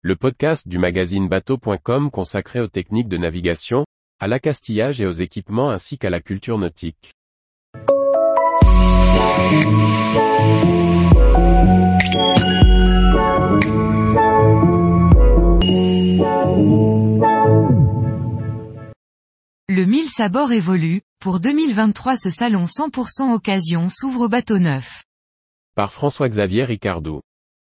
le podcast du magazine bateau.com consacré aux techniques de navigation, à l'accastillage et aux équipements ainsi qu'à la culture nautique. Le 1000 sabord évolue, pour 2023 ce salon 100% occasion s'ouvre au bateau neuf. Par François-Xavier Ricardou.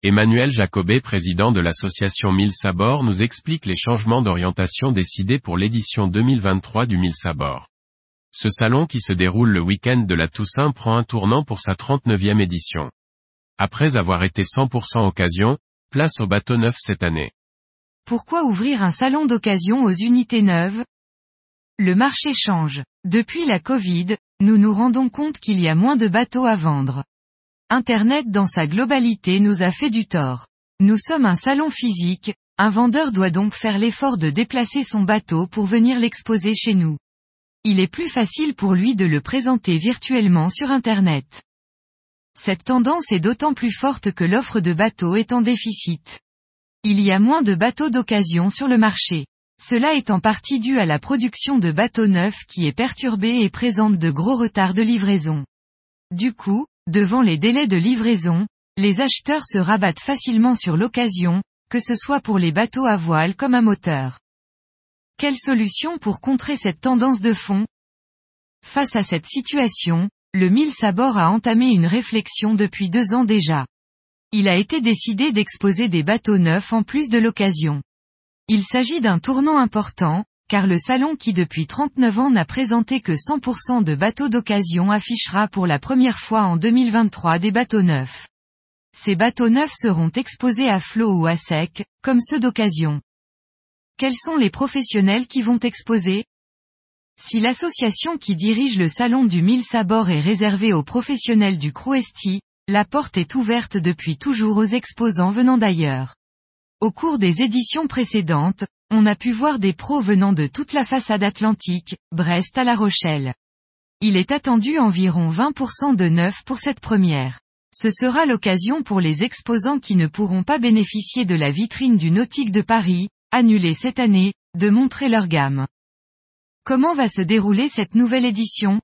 Emmanuel Jacobet président de l'association 1000 Sabord nous explique les changements d'orientation décidés pour l'édition 2023 du 1000 Sabord. Ce salon qui se déroule le week-end de la Toussaint prend un tournant pour sa 39e édition. Après avoir été 100% occasion, place au bateau neuf cette année. Pourquoi ouvrir un salon d'occasion aux unités neuves? Le marché change. Depuis la Covid, nous nous rendons compte qu'il y a moins de bateaux à vendre. Internet dans sa globalité nous a fait du tort. Nous sommes un salon physique, un vendeur doit donc faire l'effort de déplacer son bateau pour venir l'exposer chez nous. Il est plus facile pour lui de le présenter virtuellement sur Internet. Cette tendance est d'autant plus forte que l'offre de bateaux est en déficit. Il y a moins de bateaux d'occasion sur le marché. Cela est en partie dû à la production de bateaux neufs qui est perturbée et présente de gros retards de livraison. Du coup, Devant les délais de livraison, les acheteurs se rabattent facilement sur l'occasion, que ce soit pour les bateaux à voile comme à moteur. Quelle solution pour contrer cette tendance de fond? Face à cette situation, le Mille Sabord a entamé une réflexion depuis deux ans déjà. Il a été décidé d'exposer des bateaux neufs en plus de l'occasion. Il s'agit d'un tournant important, car le salon qui depuis 39 ans n'a présenté que 100% de bateaux d'occasion affichera pour la première fois en 2023 des bateaux neufs. Ces bateaux neufs seront exposés à flot ou à sec, comme ceux d'occasion. Quels sont les professionnels qui vont exposer? Si l'association qui dirige le salon du Mille Sabord est réservée aux professionnels du Crouesti, la porte est ouverte depuis toujours aux exposants venant d'ailleurs. Au cours des éditions précédentes, on a pu voir des pros venant de toute la façade atlantique, Brest à La Rochelle. Il est attendu environ 20% de neuf pour cette première. Ce sera l'occasion pour les exposants qui ne pourront pas bénéficier de la vitrine du Nautique de Paris, annulée cette année, de montrer leur gamme. Comment va se dérouler cette nouvelle édition?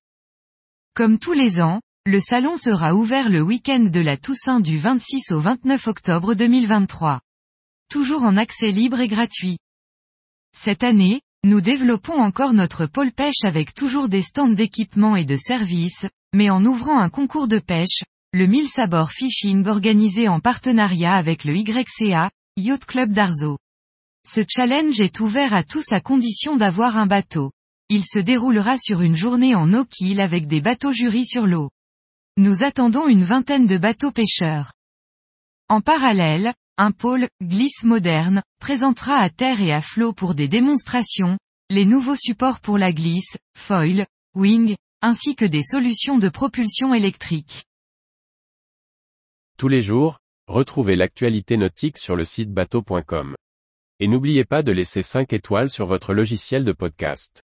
Comme tous les ans, le salon sera ouvert le week-end de la Toussaint du 26 au 29 octobre 2023 toujours en accès libre et gratuit. Cette année, nous développons encore notre pôle pêche avec toujours des stands d'équipement et de services, mais en ouvrant un concours de pêche, le 1000 Sabord Fishing organisé en partenariat avec le YCA, Yacht Club d'Arzo. Ce challenge est ouvert à tous à condition d'avoir un bateau. Il se déroulera sur une journée en eau kill avec des bateaux jurys sur l'eau. Nous attendons une vingtaine de bateaux pêcheurs. En parallèle, un pôle, glisse moderne, présentera à terre et à flot pour des démonstrations, les nouveaux supports pour la glisse, foil, wing, ainsi que des solutions de propulsion électrique. Tous les jours, retrouvez l'actualité nautique sur le site bateau.com. Et n'oubliez pas de laisser 5 étoiles sur votre logiciel de podcast.